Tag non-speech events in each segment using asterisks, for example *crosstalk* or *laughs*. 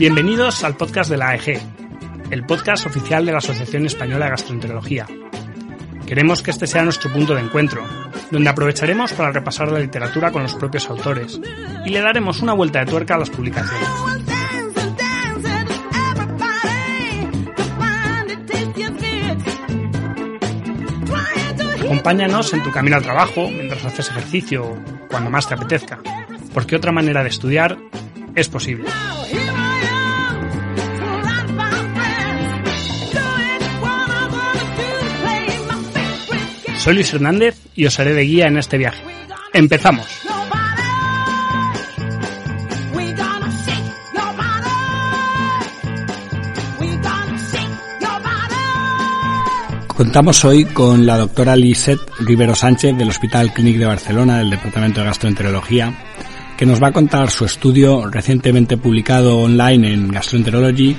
Bienvenidos al podcast de la AEG, el podcast oficial de la Asociación Española de Gastroenterología. Queremos que este sea nuestro punto de encuentro, donde aprovecharemos para repasar la literatura con los propios autores y le daremos una vuelta de tuerca a las publicaciones. Acompáñanos en tu camino al trabajo, mientras haces ejercicio o cuando más te apetezca, porque otra manera de estudiar es posible. Soy Luis Hernández y os haré de guía en este viaje. ¡Empezamos! Contamos hoy con la doctora Lisette Rivero Sánchez del Hospital Clínic de Barcelona, del Departamento de Gastroenterología, que nos va a contar su estudio recientemente publicado online en Gastroenterology.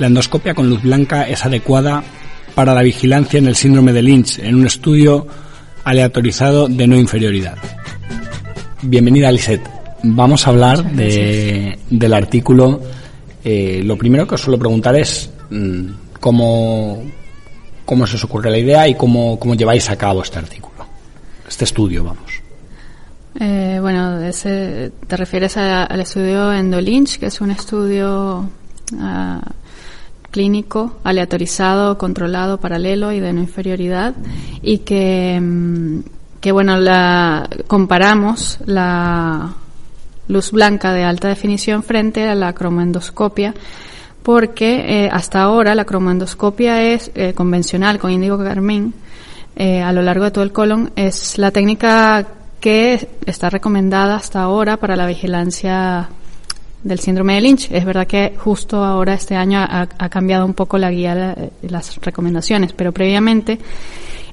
La endoscopia con luz blanca es adecuada para la vigilancia en el síndrome de Lynch en un estudio aleatorizado de no inferioridad. Bienvenida Lisette. Vamos a hablar de, del artículo. Eh, lo primero que os suelo preguntar es mm, cómo, cómo se os ocurre la idea y cómo, cómo lleváis a cabo este artículo, este estudio, vamos. Eh, bueno, ese, te refieres a- al estudio EndoLynch, que es un estudio ah, clínico, aleatorizado, controlado, paralelo y de no inferioridad, y que, mm, que bueno, la, comparamos la luz blanca de alta definición frente a la cromoendoscopia, porque eh, hasta ahora la cromoendoscopia es eh, convencional con índigo carmín eh, a lo largo de todo el colon es la técnica que está recomendada hasta ahora para la vigilancia del síndrome de Lynch. Es verdad que justo ahora este año ha, cambiado un poco la guía, la- las recomendaciones, pero previamente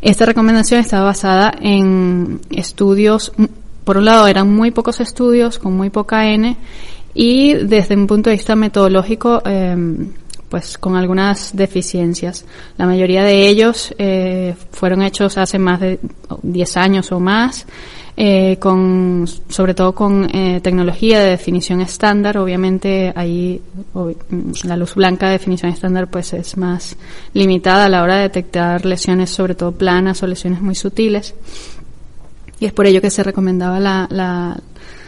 esta recomendación estaba basada en estudios, por un lado eran muy pocos estudios con muy poca N y desde un punto de vista metodológico, eh, pues con algunas deficiencias. La mayoría de ellos eh, fueron hechos hace más de 10 años o más, eh, con, sobre todo con eh, tecnología de definición estándar. Obviamente ahí mm, la luz blanca de definición estándar pues es más limitada a la hora de detectar lesiones, sobre todo planas o lesiones muy sutiles. Y es por ello que se recomendaba la, la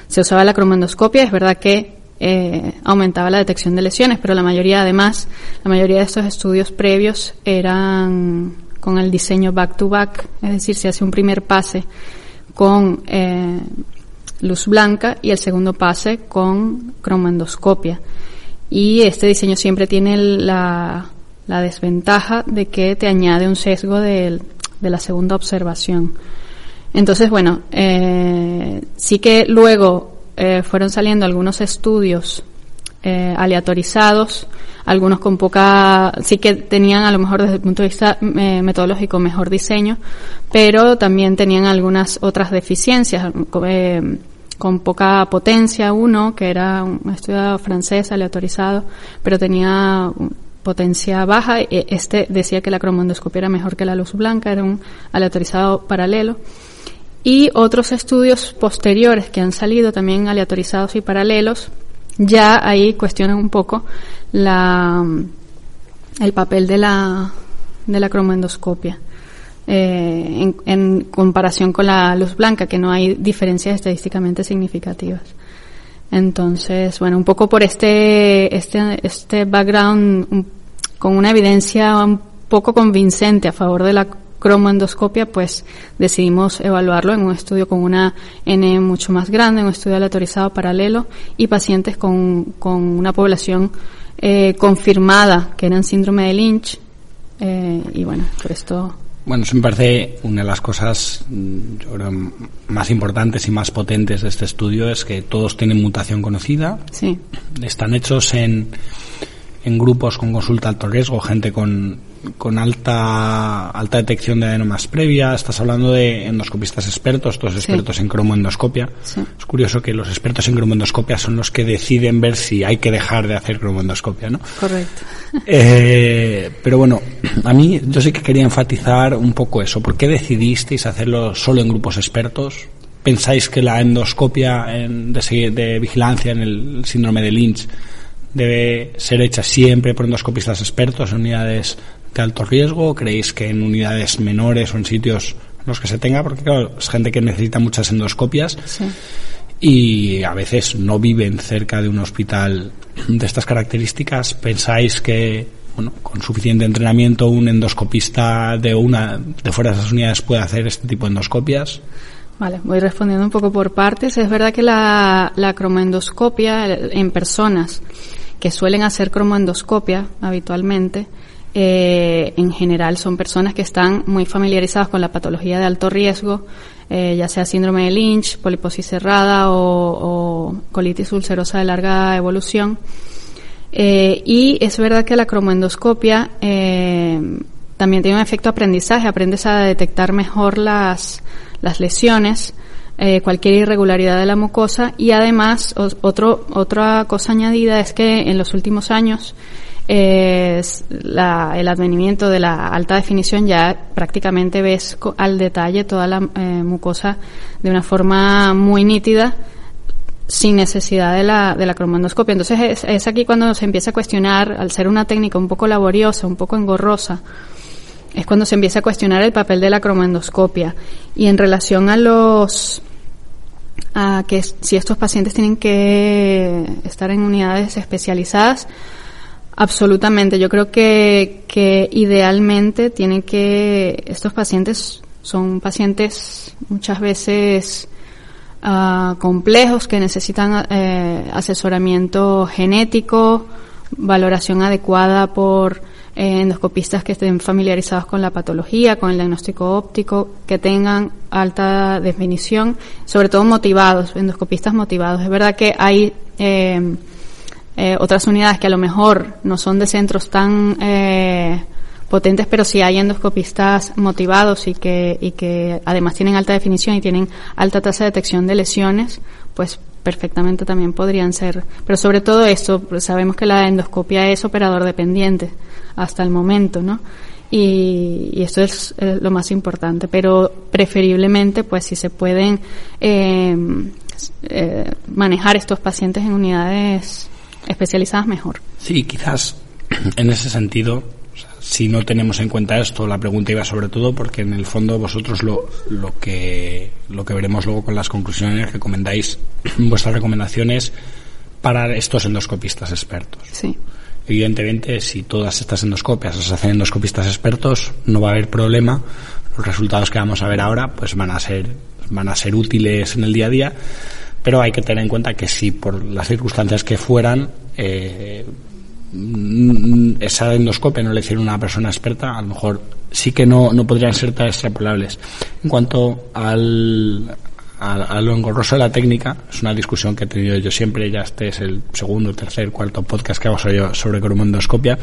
se usaba la cromoendoscopia. Es verdad que eh, aumentaba la detección de lesiones, pero la mayoría, además, la mayoría de estos estudios previos eran con el diseño back to back, es decir, se hace un primer pase con eh, luz blanca y el segundo pase con cromoendoscopia. Y este diseño siempre tiene la, la desventaja de que te añade un sesgo del- de la segunda observación. Entonces, bueno, eh, sí que luego eh, fueron saliendo algunos estudios eh, aleatorizados, algunos con poca, sí que tenían a lo mejor desde el punto de vista eh, metodológico mejor diseño, pero también tenían algunas otras deficiencias, eh, con poca potencia uno, que era un estudio francés aleatorizado, pero tenía potencia baja. e- Este decía que la cromoendoscopia era mejor que la luz blanca, era un aleatorizado paralelo. Y otros estudios posteriores que han salido también aleatorizados y paralelos, ya ahí cuestionan un poco la, el papel de la, de la cromoendoscopia. eh, en, en comparación con la luz blanca, que no hay diferencias estadísticamente significativas. Entonces, bueno, un poco por este, este, este background, un- con una evidencia un poco convincente a favor de la cromoendoscopia, pues decidimos evaluarlo en un estudio con una N mucho más grande, un estudio aleatorizado paralelo y pacientes con, con una población eh, confirmada que eran síndrome de Lynch. Eh, y bueno, por esto Bueno, eso me parece una de las cosas mm, yo creo, más importantes y más potentes de este estudio es que todos tienen mutación conocida, Sí, están hechos en, en grupos con consulta alto riesgo, gente con, con alta alta detección de adenomas previa. Estás hablando de endoscopistas expertos, todos expertos en cromoendoscopia. Sí. Es curioso que los expertos en cromoendoscopia son los que deciden ver si hay que dejar de hacer cromoendoscopia, ¿no? correcto. *laughs* Eh, pero bueno, a mí yo sí que quería enfatizar un poco eso. ¿Por qué decidisteis hacerlo solo en grupos expertos? ¿Pensáis que la endoscopia en- de, de vigilancia en el síndrome de Lynch debe ser hecha siempre por endoscopistas expertos en unidades de alto riesgo? ¿O ¿Creéis que en unidades menores o en sitios en los que se tenga? Porque claro, es gente que necesita muchas endoscopias Sí. y a veces no viven cerca de un hospital de estas características. ¿Pensáis que bueno, con suficiente entrenamiento un endoscopista de una de fuera de esas unidades puede hacer este tipo de endoscopias? Vale, voy respondiendo un poco por partes. Es verdad que la, la cromoendoscopia en personas que suelen hacer cromoendoscopia habitualmente, eh, en general son personas que están muy familiarizadas con la patología de alto riesgo, eh, ya sea síndrome de Lynch, poliposis cerrada o, colitis ulcerosa de larga evolución. Eh, y es verdad que la cromoendoscopia también tiene un efecto aprendizaje, aprendes a detectar mejor las, lesiones, cualquier irregularidad de la mucosa y además otra cosa añadida es que en los últimos años eh, la- el advenimiento de la alta definición ya prácticamente ves al detalle toda la eh, mucosa de una forma muy nítida sin necesidad de la, de la cromoendoscopia. Entonces es, es aquí cuando se empieza a cuestionar, al ser una técnica un poco laboriosa, un poco engorrosa, es cuando se empieza a cuestionar el papel de la cromoendoscopia. Y en relación a los, a que si estos pacientes tienen que estar en unidades especializadas, absolutamente. Yo creo que, que idealmente tienen que, estos pacientes son pacientes muchas veces ah, complejos que necesitan eh, asesoramiento genético, valoración adecuada por eh, endoscopistas que estén familiarizados con la patología, con el diagnóstico óptico, que tengan alta definición, sobre todo motivados, endoscopistas motivados. Es verdad que hay eh, eh, otras unidades que a lo mejor no son de centros tan eh, potentes, pero sí hay endoscopistas motivados y que, y que además tienen alta definición y tienen alta tasa de detección de lesiones, pues perfectamente también podrían ser. Pero sobre todo esto, pues sabemos que la endoscopia es operador dependiente hasta el momento, ¿no? Y, y esto es lo más importante, pero preferiblemente, pues si se pueden eh, eh, manejar estos pacientes en unidades especializadas, mejor. Sí, quizás *clears throat* en ese sentido, si no tenemos en cuenta esto, la pregunta iba sobre todo porque en el fondo vosotros lo, lo que lo que veremos luego con las conclusiones que comentáis *clears throat* vuestras recomendaciones para estos endoscopistas expertos. Sí, Evidentemente, si todas estas endoscopias las hacen endoscopistas expertos, no va a haber problema. Los resultados que vamos a ver ahora, pues van a ser, van a ser útiles en el día a día, pero hay que tener en cuenta que si por las circunstancias que fueran, eh, mm, esa endoscopia no le hicieron una persona experta, a lo mejor sí que no, no podrían ser tan extrapolables. En cuanto al, a, lo engorroso de la técnica, es una discusión que he tenido yo siempre, ya este es el segundo, tercer, cuarto podcast que hago sobre, sobre cromoendoscopia.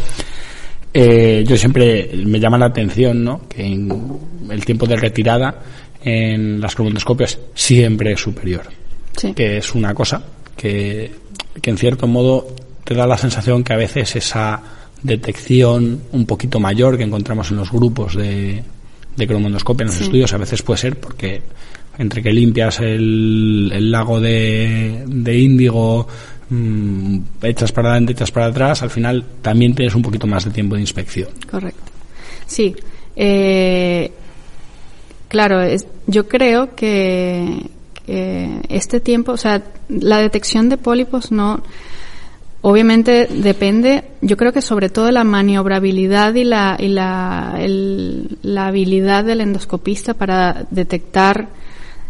Eh, yo siempre me llama la atención, ¿no? Que en el tiempo de retirada en las cromoendoscopias siempre es superior sí. que es una cosa que, que en cierto modo te da la sensación que a veces esa detección un poquito mayor que encontramos en los grupos de, de cromoendoscopia en los Sí. estudios a veces puede ser porque entre que limpias el, el lago de, de índigo mm, echas para adelante, echas para atrás, al final también tienes un poquito más de tiempo de inspección. Correcto. Sí. Eh, claro, es, yo creo que, que este tiempo, o sea, la detección de pólipos no, obviamente depende, yo creo que sobre todo la maniobrabilidad y la, y la, el- la habilidad del endoscopista para detectar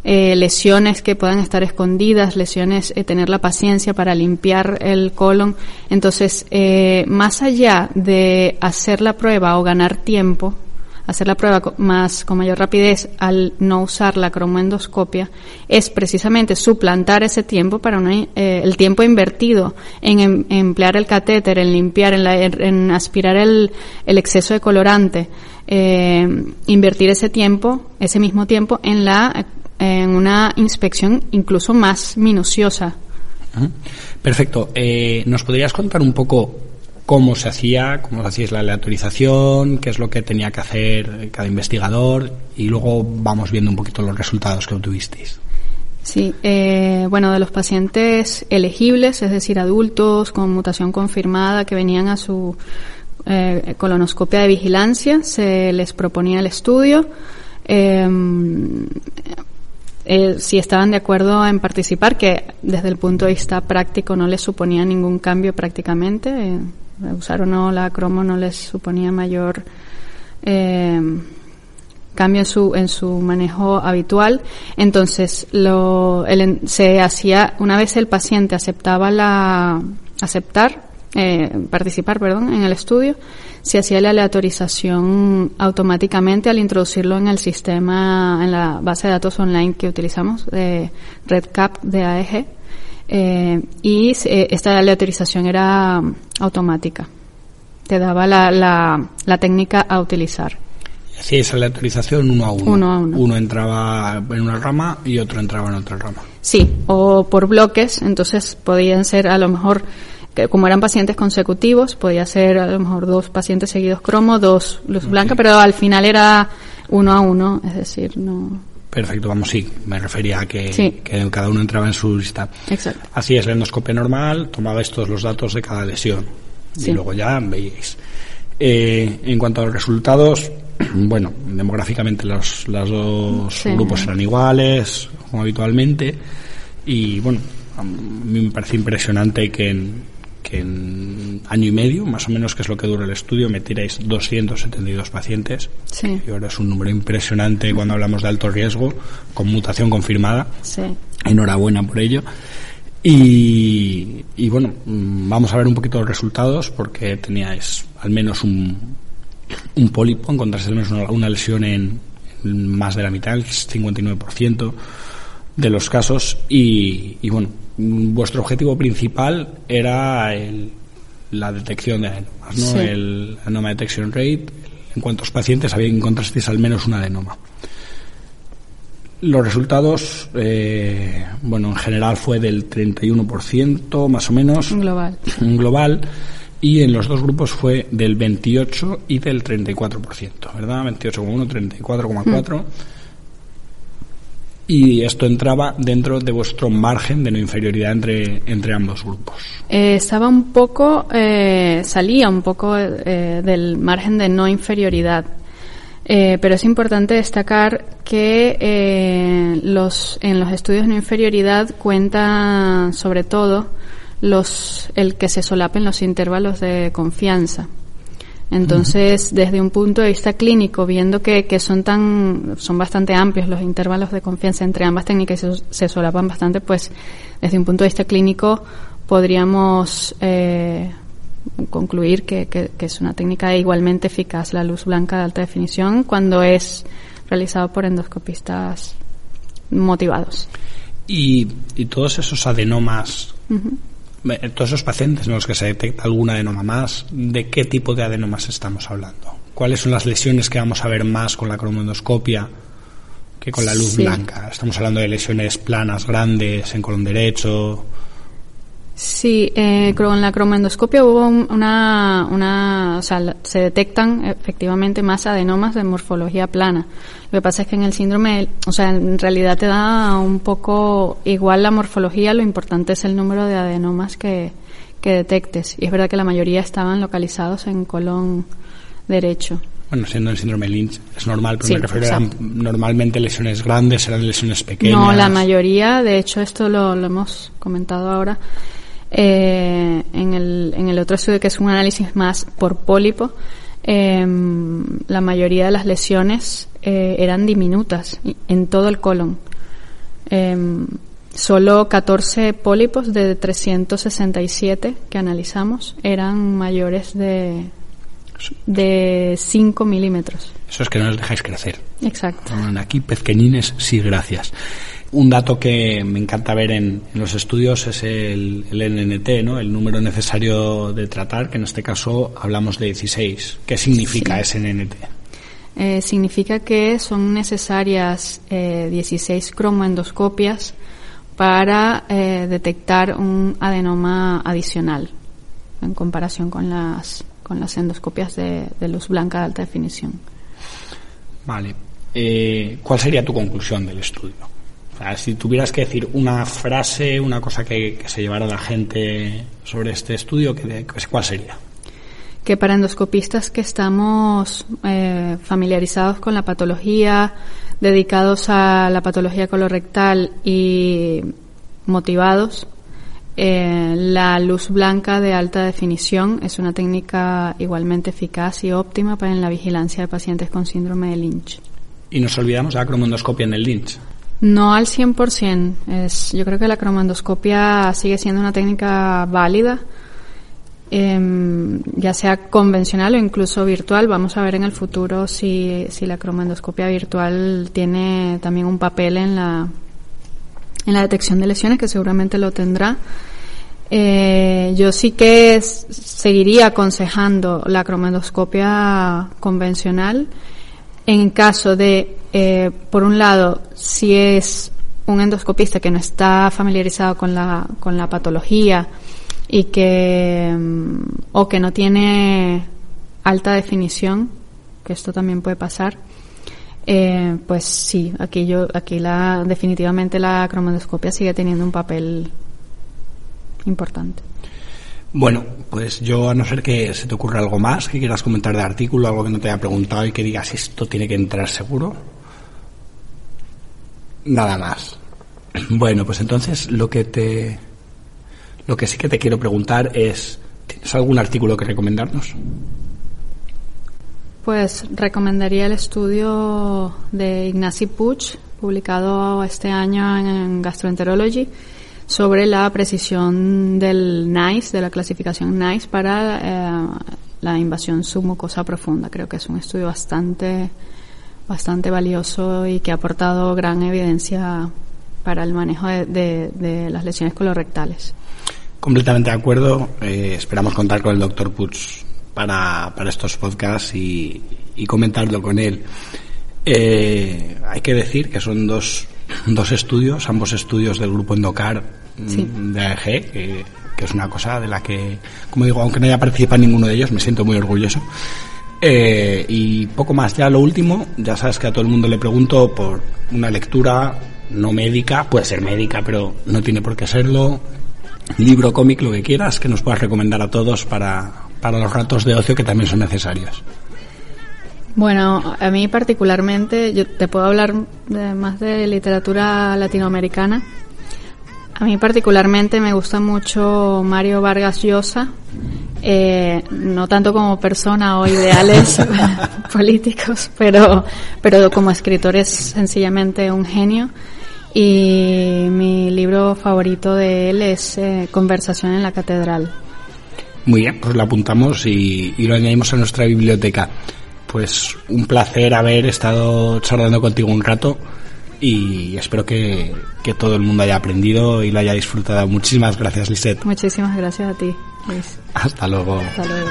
eh, lesiones que puedan estar escondidas, lesiones, eh, tener la paciencia para limpiar el colon. Entonces, eh, más allá de hacer la prueba o ganar tiempo hacer la prueba co- más con mayor rapidez al no usar la cromoendoscopia es precisamente suplantar ese tiempo para una, eh, el tiempo invertido en, em- emplear el catéter, en limpiar, en, la- en- aspirar el, el exceso de colorante, eh, invertir ese tiempo, ese mismo tiempo en la en una inspección incluso más minuciosa. Perfecto. Eh, ¿Nos podrías contar un poco cómo se hacía, cómo hacíais la aleatorización, qué es lo que tenía que hacer cada investigador y luego vamos viendo un poquito los resultados que obtuvisteis? Sí, eh, bueno, de los pacientes elegibles, es decir, adultos con mutación confirmada que venían a su eh, colonoscopia de vigilancia, se les proponía el estudio. Eh, eh, si estaban de acuerdo en participar, que desde el punto de vista práctico no les suponía ningún cambio prácticamente, eh, usar o no la cromo no les suponía mayor eh, cambio en su en su manejo habitual. Entonces lo el se hacía una vez el paciente aceptaba la aceptar eh, participar perdón en el estudio se hacía la aleatorización automáticamente al introducirlo en el sistema en la base de datos online que utilizamos de RedCap de AEG eh, y eh, esta aleatorización era mm, automática te daba la, la, la técnica a utilizar Hacíais aleatorización uno a uno. Uno a uno. entraba en una rama y otro entraba en otra rama. Sí, o por bloques, entonces podían ser a lo mejor, que como eran pacientes consecutivos, podía ser a lo mejor dos pacientes seguidos cromo, dos luz blanca, pero al final era uno a uno, es decir, no. Perfecto, vamos, sí, me refería a que, Sí. que cada uno entraba en su lista. Exacto. Hacíais la endoscopia normal, tomabais todos los datos de cada lesión Sí. y luego ya veíais. Eh, en cuanto a los resultados, *clears throat* bueno, demográficamente los, los dos Sí. grupos eran iguales, como habitualmente, y bueno, a mí me parece impresionante que en, que en año y medio, más o menos que es lo que dura el estudio, metiréis 272 pacientes. Sí. Y ahora es un número impresionante cuando hablamos de alto riesgo, con mutación confirmada. Sí. Enhorabuena por ello. Y, y bueno, mm, vamos a ver un poquito los resultados porque teníais al menos un, un pólipo, encontraste al menos una, una lesión en, en más de la mitad, el 59% de los casos. Y, y bueno, vuestro objetivo principal era el- la detección de adenomas, ¿no? Sí. El adenoma detection rate, en cuántos pacientes había encontrasteis al menos un adenoma. Los resultados, eh, bueno, en general fue del 31%, más o menos, Global. global, y en los dos grupos fue del 28 y del 34%, ¿verdad? 28,1, 34,4. Y esto entraba dentro de vuestro margen de no inferioridad entre, entre ambos grupos. Eh, estaba un poco, eh, salía un poco eh, del margen de no inferioridad. Pero es importante destacar que los, en los estudios de no inferioridad cuenta sobre todo los, el que se solapen los intervalos de confianza. Entonces, desde un punto de vista clínico, viendo que, que son tan, son bastante amplios los intervalos de confianza entre ambas técnicas y se, se solapan bastante, pues desde un punto de vista clínico podríamos eh, concluir que, que- que es una técnica igualmente eficaz la luz blanca de alta definición cuando es realizado por endoscopistas motivados. Y, y todos esos adenomas, todos esos pacientes en los que se detecta algún adenoma más, ¿de qué tipo de adenomas estamos hablando? ¿Cuáles son las lesiones que vamos a ver más con la cromoendoscopia que con la luz Sí. blanca? Estamos hablando de lesiones planas grandes en colon derecho. Sí, eh, con la cromoendoscopia hubo un- una, una, o sea, se detectan efectivamente más adenomas de morfología plana. Lo que pasa es que en el síndrome, o sea, en realidad te da un poco igual la morfología, lo importante es el número de adenomas que, que detectes. Y es verdad que la mayoría estaban localizados en colon derecho. Bueno, siendo el síndrome Lynch es normal, pero Sí, me refiero exacto. normalmente lesiones grandes, eran lesiones pequeñas. No, la mayoría, de hecho esto lo, lo hemos comentado ahora, eh, en, el, en el otro estudio que es un análisis más por pólipo, eh, la mayoría de las lesiones eh, eran diminutas en todo el colon. Eh, solo 14 pólipos de 367 que analizamos eran mayores de de 5 milímetros. Eso es que no les dejáis crecer. Exacto. Aquí pezqueñines, sí, gracias. Un dato que me encanta ver en, en los estudios es el, el NNT, ¿no? El número necesario de tratar, que en este caso hablamos de 16. ¿Qué significa ese NNT? Eh, significa que son necesarias eh, 16 cromoendoscopias para eh, detectar un adenoma adicional en comparación con las, con las endoscopias de, de luz blanca de alta definición. Vale. Eh, ¿Cuál sería tu conclusión del estudio? Sea, si tuvieras que decir una frase, una cosa que, que se llevara la gente sobre este estudio, ¿qué- ¿cuál sería? que para endoscopistas que estamos eh, familiarizados con la patología, dedicados a la patología colorectal y motivados, eh, la luz blanca de alta definición es una técnica igualmente eficaz y óptima para en la vigilancia de pacientes con síndrome de Lynch. Y nos olvidamos de la cromoendoscopia en el Lynch. No al 100%. Es, yo creo que la cromoendoscopia sigue siendo una técnica válida, em, ya sea convencional o incluso virtual. Vamos a ver en el futuro si, si la cromoendoscopia virtual tiene también un papel en la, en la detección de lesiones, que seguramente lo tendrá. Eh, yo sí que seguiría aconsejando la cromoendoscopia convencional en caso de, eh, por un lado, si es un endoscopista que no está familiarizado con la, con la patología y que, mm, o que no tiene alta definición, que esto también puede pasar, eh, pues sí, aquí yo, aquí la, definitivamente la cromoendoscopia sigue teniendo un papel importante. Bueno, pues yo a no ser que se te ocurra algo más que quieras comentar de artículo, algo que no te haya preguntado y que digas esto tiene que entrar seguro. Nada más. *clears throat* Bueno, pues entonces lo que te lo que sí que te quiero preguntar es ¿tienes algún artículo que recomendarnos? Pues recomendaría el estudio de Ignacy Puig, publicado este año en Gastroenterology, sobre la precisión del NICE, de la clasificación NICE para eh, la invasión submucosa profunda. Creo que es un estudio bastante, bastante valioso y que ha aportado gran evidencia para el manejo de, de- las lesiones colorectales. Completamente de acuerdo. Eh, esperamos contar con el doctor Puig para, para estos podcasts y, y comentarlo con él. Eh, hay que decir que son dos, *laughs* dos estudios, ambos estudios del grupo Endocar mm, Sí. de AEG, que, que es una cosa de la que, como digo, aunque no haya participado en ninguno de ellos, me siento muy orgulloso. Eh, y poco más, ya lo último, ya sabes que a todo el mundo le pregunto por una lectura no médica, puede ser médica, pero no tiene por qué serlo, libro, cómic, lo que quieras, que nos puedas recomendar a todos para, para los ratos de ocio que también son necesarios. Bueno, a mí particularmente, yo te puedo hablar de- más de literatura latinoamericana. A mí particularmente me gusta mucho Mario Vargas Llosa, eh, no tanto como persona o ideales *laughs* políticos, pero, pero como escritor es sencillamente un genio. Y mi libro favorito de él es eh, Conversación en la Catedral. Muy bien, pues lo apuntamos y, y lo añadimos a nuestra biblioteca. Pues un placer haber estado charlando contigo un rato y espero que, que todo el mundo haya aprendido y lo haya disfrutado. Muchísimas gracias, Lisette. Muchísimas gracias a ti, Luis. Hasta luego. Hasta luego.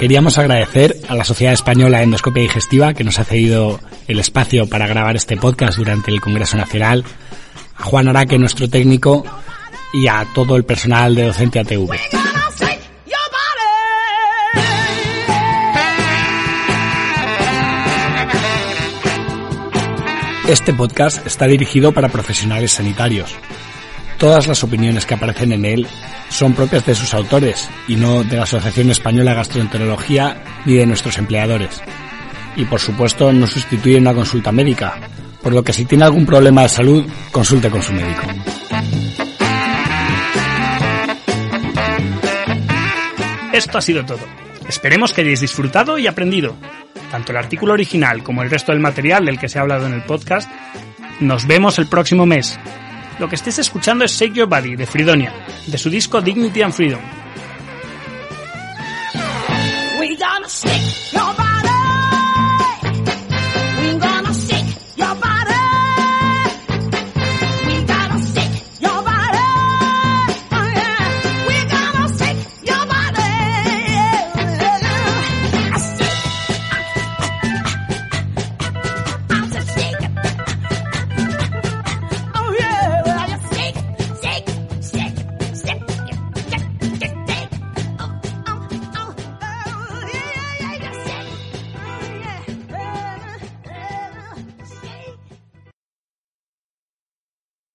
Queríamos agradecer a la Sociedad Española de Endoscopia Digestiva que nos ha cedido el espacio para grabar este podcast durante el Congreso Nacional, a Juan Araque, nuestro técnico, y a todo el personal de Docente ATV. Este podcast está dirigido para profesionales sanitarios, Todas las opiniones que aparecen en él son propias de sus autores y no de la Asociación Española de Gastroenterología ni de nuestros empleadores. Y por supuesto no sustituyen una consulta médica, por lo que si tiene algún problema de salud, consulte con su médico. Esto ha sido todo. Esperemos que hayáis disfrutado y aprendido. Tanto el artículo original como el resto del material del que se ha hablado en el podcast. Nos vemos el próximo mes. Lo que estés escuchando es Shake Your Body de Fridonia, de su disco Dignity and Freedom,